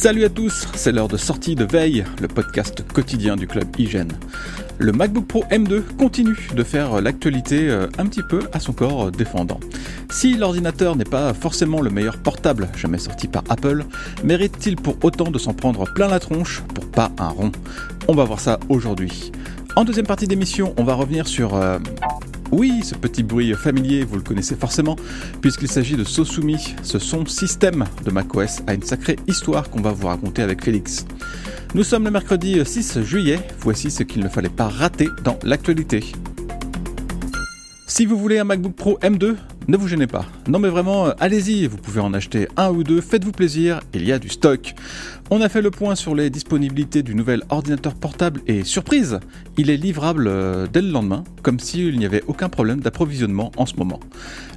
Salut à tous, c'est l'heure de sortie de Veille, le podcast quotidien du club Hygiène. Le MacBook Pro M2 continue de faire l'actualité euh, un petit peu à son corps défendant. Si l'ordinateur n'est pas forcément le meilleur portable jamais sorti par Apple, mérite-t-il pour autant de s'en prendre plein la tronche pour pas un rond? On va voir ça aujourd'hui. En deuxième partie d'émission, on va revenir sur euh, oui, ce petit bruit familier, vous le connaissez forcément, puisqu'il s'agit de Sosumi. Ce son système de macOS a une sacrée histoire qu'on va vous raconter avec Félix. Nous sommes le mercredi 6 juillet, voici ce qu'il ne fallait pas rater dans l'actualité. Si vous voulez un MacBook Pro M2, ne vous gênez pas. Non mais vraiment, euh, allez-y, vous pouvez en acheter un ou deux, faites-vous plaisir, il y a du stock. On a fait le point sur les disponibilités du nouvel ordinateur portable et surprise, il est livrable euh, dès le lendemain, comme s'il n'y avait aucun problème d'approvisionnement en ce moment.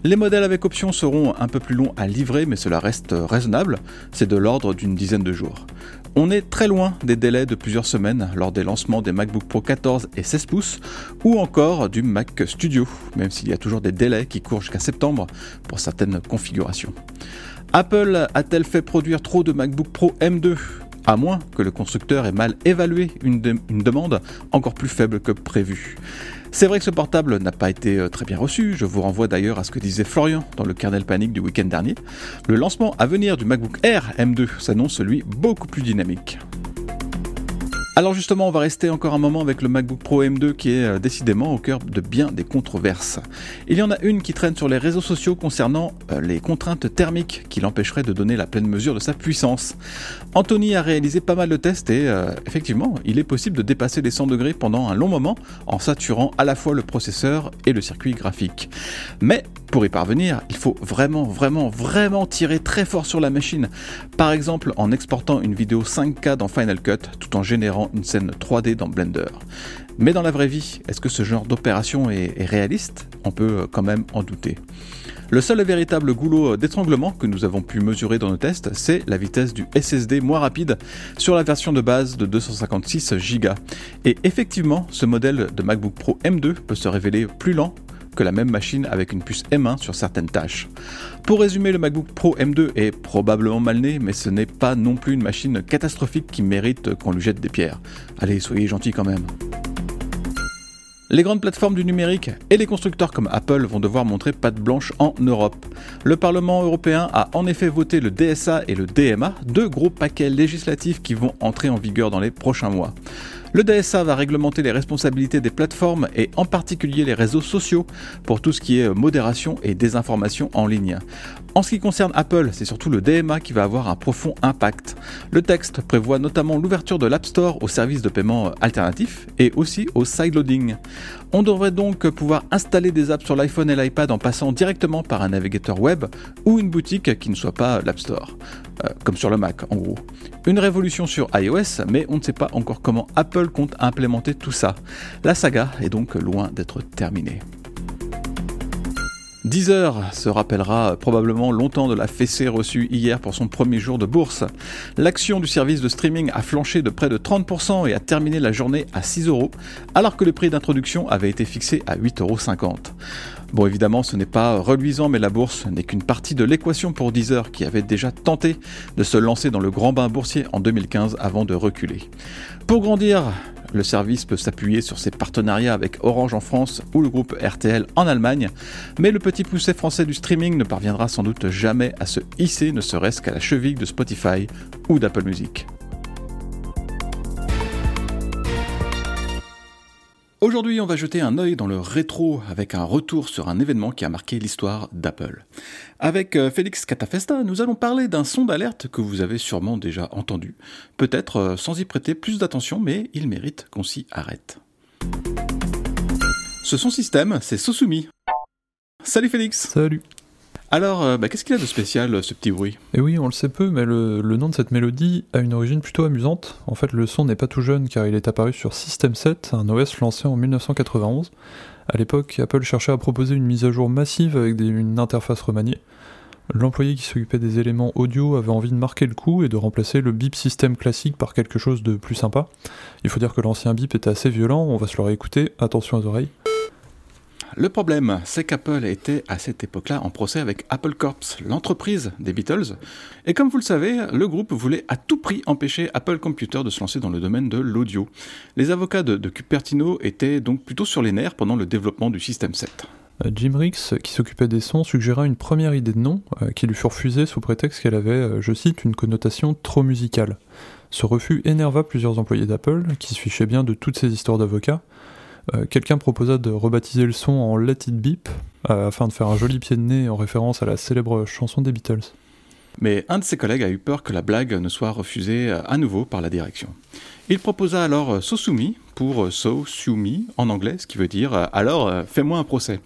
Les modèles avec option seront un peu plus longs à livrer, mais cela reste euh, raisonnable, c'est de l'ordre d'une dizaine de jours. On est très loin des délais de plusieurs semaines lors des lancements des MacBook Pro 14 et 16 pouces ou encore du Mac Studio, même s'il y a toujours des délais qui courent jusqu'à septembre pour certaines configurations. Apple a-t-elle fait produire trop de MacBook Pro M2 à moins que le constructeur ait mal évalué une, demande encore plus faible que prévu. C'est vrai que ce portable n'a pas été euh, très bien reçu, je vous renvoie d'ailleurs à ce que disait Florian dans le kernel panique du week-end dernier. Le lancement à venir du MacBook Air M2 s'annonce celui beaucoup plus dynamique. Alors justement, on va rester encore un moment avec le MacBook Pro M2 qui est euh, décidément au cœur de bien des controverses. Il y en a une qui traîne sur les réseaux sociaux concernant euh, les contraintes thermiques qui l'empêcheraient de donner la pleine mesure de sa puissance. Anthony a réalisé pas mal de tests et euh, effectivement, il est possible de dépasser les 100 degrés pendant un long moment en saturant à la fois le processeur et le circuit graphique. Mais pour y parvenir, il faut vraiment, vraiment, vraiment tirer très fort sur la machine. Par exemple, en exportant une vidéo 5K dans Final Cut tout en générant une scène 3D dans Blender. Mais dans la vraie vie, est-ce que ce genre d'opération est, réaliste? On peut quand même en douter. Le seul véritable goulot d'étranglement que nous avons pu mesurer dans nos tests, c'est la vitesse du SSD moins rapide sur la version de base de 256 Go. Et effectivement, ce modèle de MacBook Pro M2 peut se révéler plus lent que la même machine avec une puce M1 sur certaines tâches. Pour résumer, le MacBook Pro M2 est probablement mal né, mais ce n'est pas non plus une machine catastrophique qui mérite qu'on lui jette des pierres. Allez, soyez gentils quand même. Les grandes plateformes du numérique et les constructeurs comme Apple vont devoir montrer patte blanche en Europe. Le Parlement européen a en effet voté le DSA et le DMA, deux gros paquets législatifs qui vont entrer en vigueur dans les prochains mois. Le DSA va réglementer les responsabilités des plateformes et en particulier les réseaux sociaux pour tout ce qui est modération et désinformation en ligne. En ce qui concerne Apple, c'est surtout le DMA qui va avoir un profond impact. Le texte prévoit notamment l'ouverture de l'App Store aux services de paiement alternatifs et aussi au sideloading. On devrait donc pouvoir installer des apps sur l'iPhone et l'iPad en passant directement par un navigateur web ou une boutique qui ne soit pas l'App Store, euh, comme sur le Mac en gros. Une révolution sur iOS, mais on ne sait pas encore comment Apple compte implémenter tout ça. La saga est donc loin d'être terminée. Deezer se rappellera probablement longtemps de la fessée reçue hier pour son premier jour de bourse. L'action du service de streaming a flanché de près de 30% et a terminé la journée à 6 euros, alors que le prix d'introduction avait été fixé à 8,50 euros. Bon, évidemment, ce n'est pas reluisant, mais la bourse n'est qu'une partie de l'équation pour Deezer qui avait déjà tenté de se lancer dans le grand bain boursier en 2015 avant de reculer. Pour grandir, le service peut s'appuyer sur ses partenariats avec Orange en France ou le groupe RTL en Allemagne, mais le petit pousset français du streaming ne parviendra sans doute jamais à se hisser ne serait-ce qu'à la cheville de Spotify ou d'Apple Music. Aujourd'hui, on va jeter un œil dans le rétro avec un retour sur un événement qui a marqué l'histoire d'Apple. Avec euh, Félix Catafesta, nous allons parler d'un son d'alerte que vous avez sûrement déjà entendu, peut-être euh, sans y prêter plus d'attention, mais il mérite qu'on s'y arrête. Ce son système, c'est Sosumi. Salut Félix Salut alors, euh, bah, qu'est-ce qu'il a de spécial, euh, ce petit bruit? Eh oui, on le sait peu, mais le, nom de cette mélodie a une origine plutôt amusante. En fait, le son n'est pas tout jeune car il est apparu sur System 7, un OS lancé en 1991. À l'époque, Apple cherchait à proposer une mise à jour massive avec une interface remaniée. L'employé qui s'occupait des éléments audio avait envie de marquer le coup et de remplacer le bip système classique par quelque chose de plus sympa. Il faut dire que l'ancien bip était assez violent, on va se le réécouter, attention aux oreilles. Le problème, c'est qu'Apple était à cette époque-là en procès avec Apple Corps, l'entreprise des Beatles. Et comme vous le savez, le groupe voulait à tout prix empêcher Apple Computer de se lancer dans le domaine de l'audio. Les avocats de, Cupertino étaient donc plutôt sur les nerfs pendant le développement du système 7. Euh, Jim Rix, qui s'occupait des sons, suggéra une première idée de nom euh, qui lui fut refusée sous prétexte qu'elle avait, euh, je cite, une connotation trop musicale. Ce refus énerva plusieurs employés d'Apple, qui se fichaient bien de toutes ces histoires d'avocats, euh, quelqu'un proposa de rebaptiser le son en Let It Beep, euh, afin de faire un joli pied de nez en référence à la célèbre chanson des Beatles. Mais un de ses collègues a eu peur que la blague ne soit refusée euh, à nouveau par la direction. Il proposa alors Sosumi pour So Sumi en anglais, ce qui veut dire alors fais-moi un procès.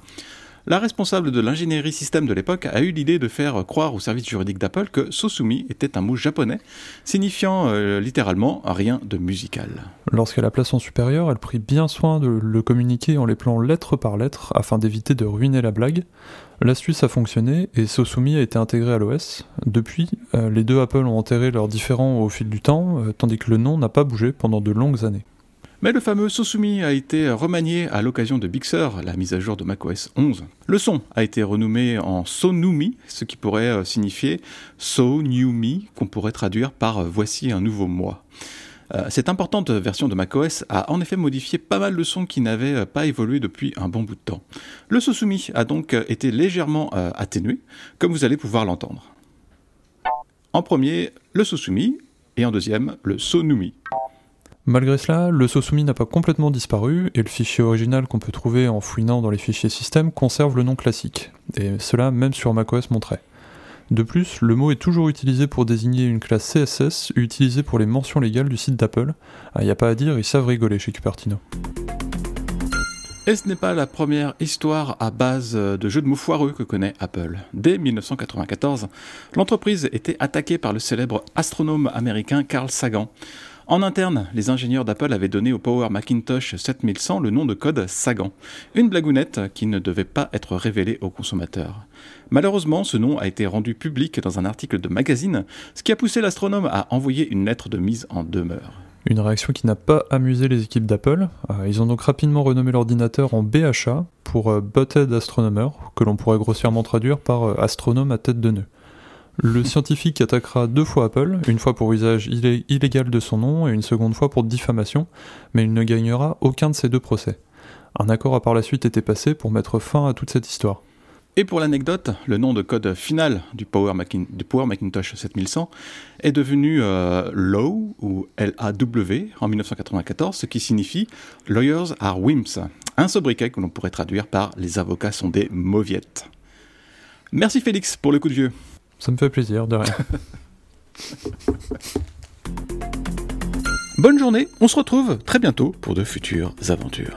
La responsable de l'ingénierie système de l'époque a eu l'idée de faire croire au service juridique d'Apple que Sosumi était un mot japonais, signifiant euh, littéralement rien de musical. Lorsqu'elle a place en supérieur, elle prit bien soin de le communiquer en les plans lettre par lettre afin d'éviter de ruiner la blague. L'astuce a fonctionné et Sosumi a été intégré à l'OS. Depuis, euh, les deux Apple ont enterré leurs différends au fil du temps, euh, tandis que le nom n'a pas bougé pendant de longues années. Mais le fameux Sosumi a été remanié à l'occasion de Big la mise à jour de macOS 11. Le son a été renommé en Sonumi, ce qui pourrait euh, signifier So New Me, qu'on pourrait traduire par euh, Voici un nouveau moi. Euh, cette importante version de macOS a en effet modifié pas mal de sons qui n'avaient pas évolué depuis un bon bout de temps. Le Sosumi a donc été légèrement atténué, comme vous allez pouvoir l'entendre. En premier, le Sosumi, et en deuxième, le Sonumi. Malgré cela, le Sosumi n'a pas complètement disparu et le fichier original qu'on peut trouver en fouinant dans les fichiers système conserve le nom classique, et cela même sur macOS Monterey. De plus, le mot est toujours utilisé pour désigner une classe CSS utilisée pour les mentions légales du site d'Apple. Il ah, n'y a pas à dire, ils savent rigoler chez Cupertino. Et ce n'est pas la première histoire à base de jeux de mots foireux que connaît Apple. Dès 1994, l'entreprise était attaquée par le célèbre astronome américain Carl Sagan. En interne, les ingénieurs d'Apple avaient donné au Power Macintosh 7100 le nom de code Sagan, une blagounette qui ne devait pas être révélée aux consommateurs. Malheureusement, ce nom a été rendu public dans un article de magazine, ce qui a poussé l'astronome à envoyer une lettre de mise en demeure. Une réaction qui n'a pas amusé les équipes d'Apple. Euh, ils ont donc rapidement renommé l'ordinateur en BHA pour euh, Butthead Astronomer, que l'on pourrait grossièrement traduire par euh, astronome à tête de nœud. Le scientifique attaquera deux fois Apple, une fois pour usage illégal de son nom et une seconde fois pour diffamation, mais il ne gagnera aucun de ces deux procès. Un accord a par la suite été passé pour mettre fin à toute cette histoire. Et pour l'anecdote, le nom de code final du Power, Macintosh 7100 est devenu euh, LAW ou L-A-W en 1994, ce qui signifie Lawyers are Wimps, un sobriquet que l'on pourrait traduire par Les avocats sont des mauviettes. Merci Félix pour le coup de vieux. Ça me fait plaisir, de rien. Bonne journée, on se retrouve très bientôt pour de futures aventures.